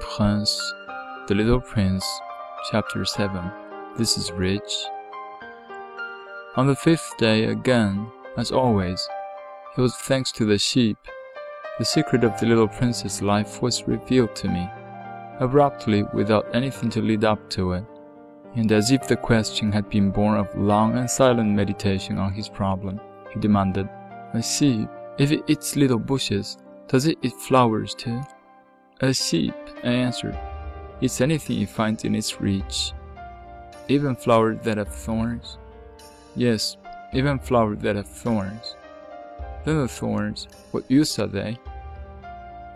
Prince, The Little Prince, Chapter 7. This is Rich. On the fifth day, again, as always, it was thanks to the sheep. The secret of the little prince's life was revealed to me, abruptly without anything to lead up to it, and as if the question had been born of long and silent meditation on his problem, he demanded, A see. if it eats little bushes, does it eat flowers too? A sheep, I answered, eats anything it finds in its reach, even flowers that have thorns. Yes, even flowers that have thorns. Then the thorns, what use are they?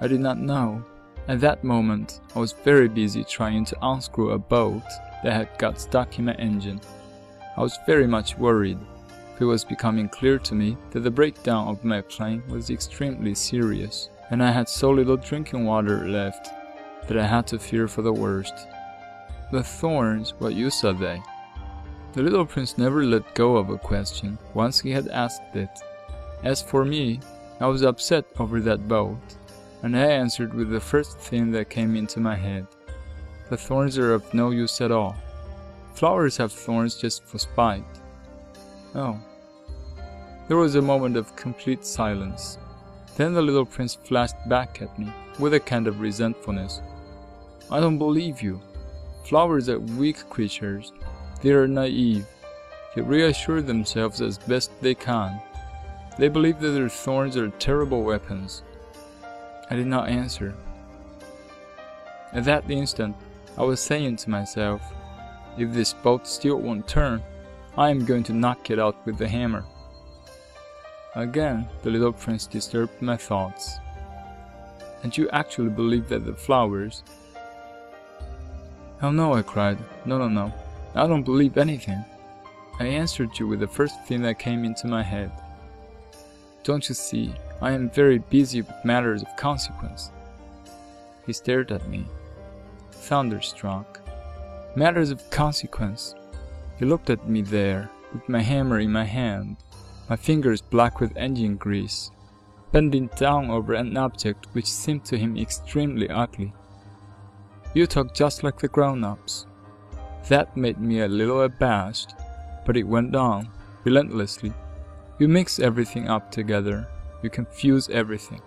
I did not know. At that moment, I was very busy trying to unscrew a bolt that had got stuck in my engine. I was very much worried. It was becoming clear to me that the breakdown of my plane was extremely serious, and I had so little drinking water left that I had to fear for the worst. The thorns, what use are they? The little prince never let go of a question once he had asked it. As for me, I was upset over that boat, and I answered with the first thing that came into my head. The thorns are of no use at all. Flowers have thorns just for spite. Oh. There was a moment of complete silence. Then the little prince flashed back at me with a kind of resentfulness. I don't believe you. Flowers are weak creatures. They are naive. They reassure themselves as best they can. They believe that their thorns are terrible weapons. I did not answer. At that instant, I was saying to myself, if this boat still won't turn, I am going to knock it out with the hammer. Again, the little prince disturbed my thoughts. And you actually believe that the flowers... Oh no, I cried. No, no, no. I don't believe anything. I answered you with the first thing that came into my head. Don't you see, I am very busy with matters of consequence. He stared at me, thunderstruck. Matters of consequence. He looked at me there, with my hammer in my hand, my fingers black with engine grease, bending down over an object which seemed to him extremely ugly. You talk just like the grown-ups. That made me a little abashed, but it went on, relentlessly. You mix everything up together, you confuse everything.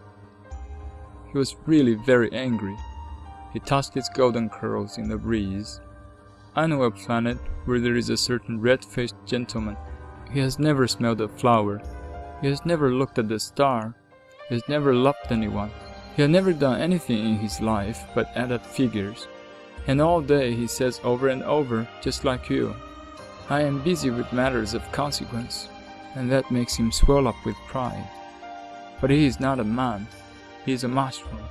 He was really very angry. He tossed his golden curls in the breeze. I know a planet where there is a certain red-faced gentleman. He has never smelled a flower. He has never looked at the star. He has never loved anyone. He has never done anything in his life but add up figures. And all day he says over and over, just like you, I am busy with matters of consequence, and that makes him swell up with pride. But he is not a man, he is a mushroom.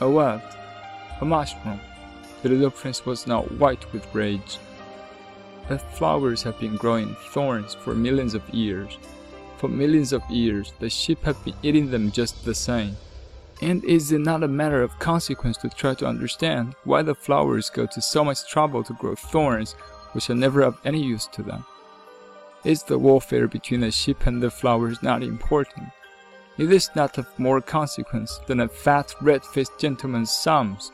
A what? A mushroom. The little prince was now white with rage. The flowers have been growing thorns for millions of years. For millions of years, the sheep have been eating them just the same. And is it not a matter of consequence to try to understand why the flowers go to so much trouble to grow thorns which are never of any use to them? Is the warfare between the sheep and the flowers not important? Is this not of more consequence than a fat red-faced gentleman's sums?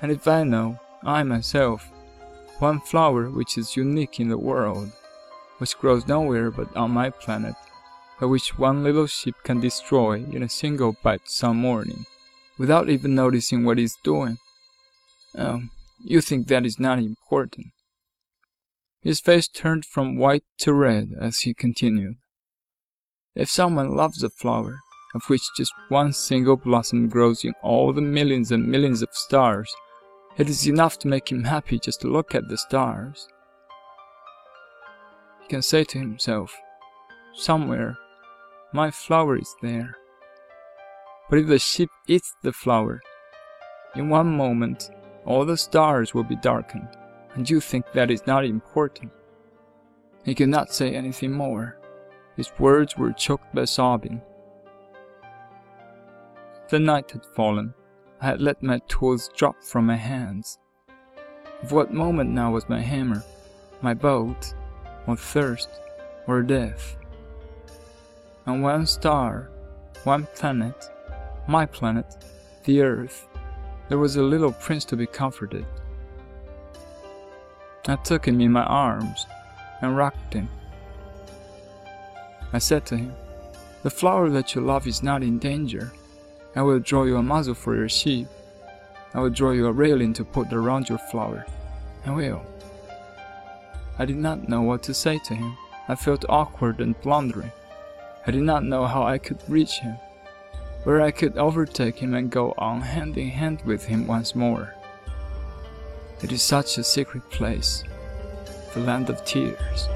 And if I know, I myself, one flower which is unique in the world, which grows nowhere but on my planet, but which one little sheep can destroy in a single bite some morning, without even noticing what it's doing. Oh, you think that is not important. His face turned from white to red as he continued. If someone loves a flower, of which just one single blossom grows in all the millions and millions of stars, it is enough to make him happy just to look at the stars. He can say to himself, somewhere, my flower is there. But if the sheep eats the flower, in one moment, all the stars will be darkened, and you think that is not important. He could not say anything more. His words were choked by sobbing. The night had fallen. I had let my tools drop from my hands. Of what moment now was my hammer, my boat, or thirst, or death? on one star, one planet, my planet, the Earth, there was a little prince to be comforted. I took him in my arms and rocked him. I said to him, The flower that you love is not in danger. I will draw you a muzzle for your sheep. I will draw you a railing to put around your flower. I will. I did not know what to say to him. I felt awkward and blundering. I did not know how I could reach him, where I could overtake him and go on hand in hand with him once more. It is such a secret place, the land of tears.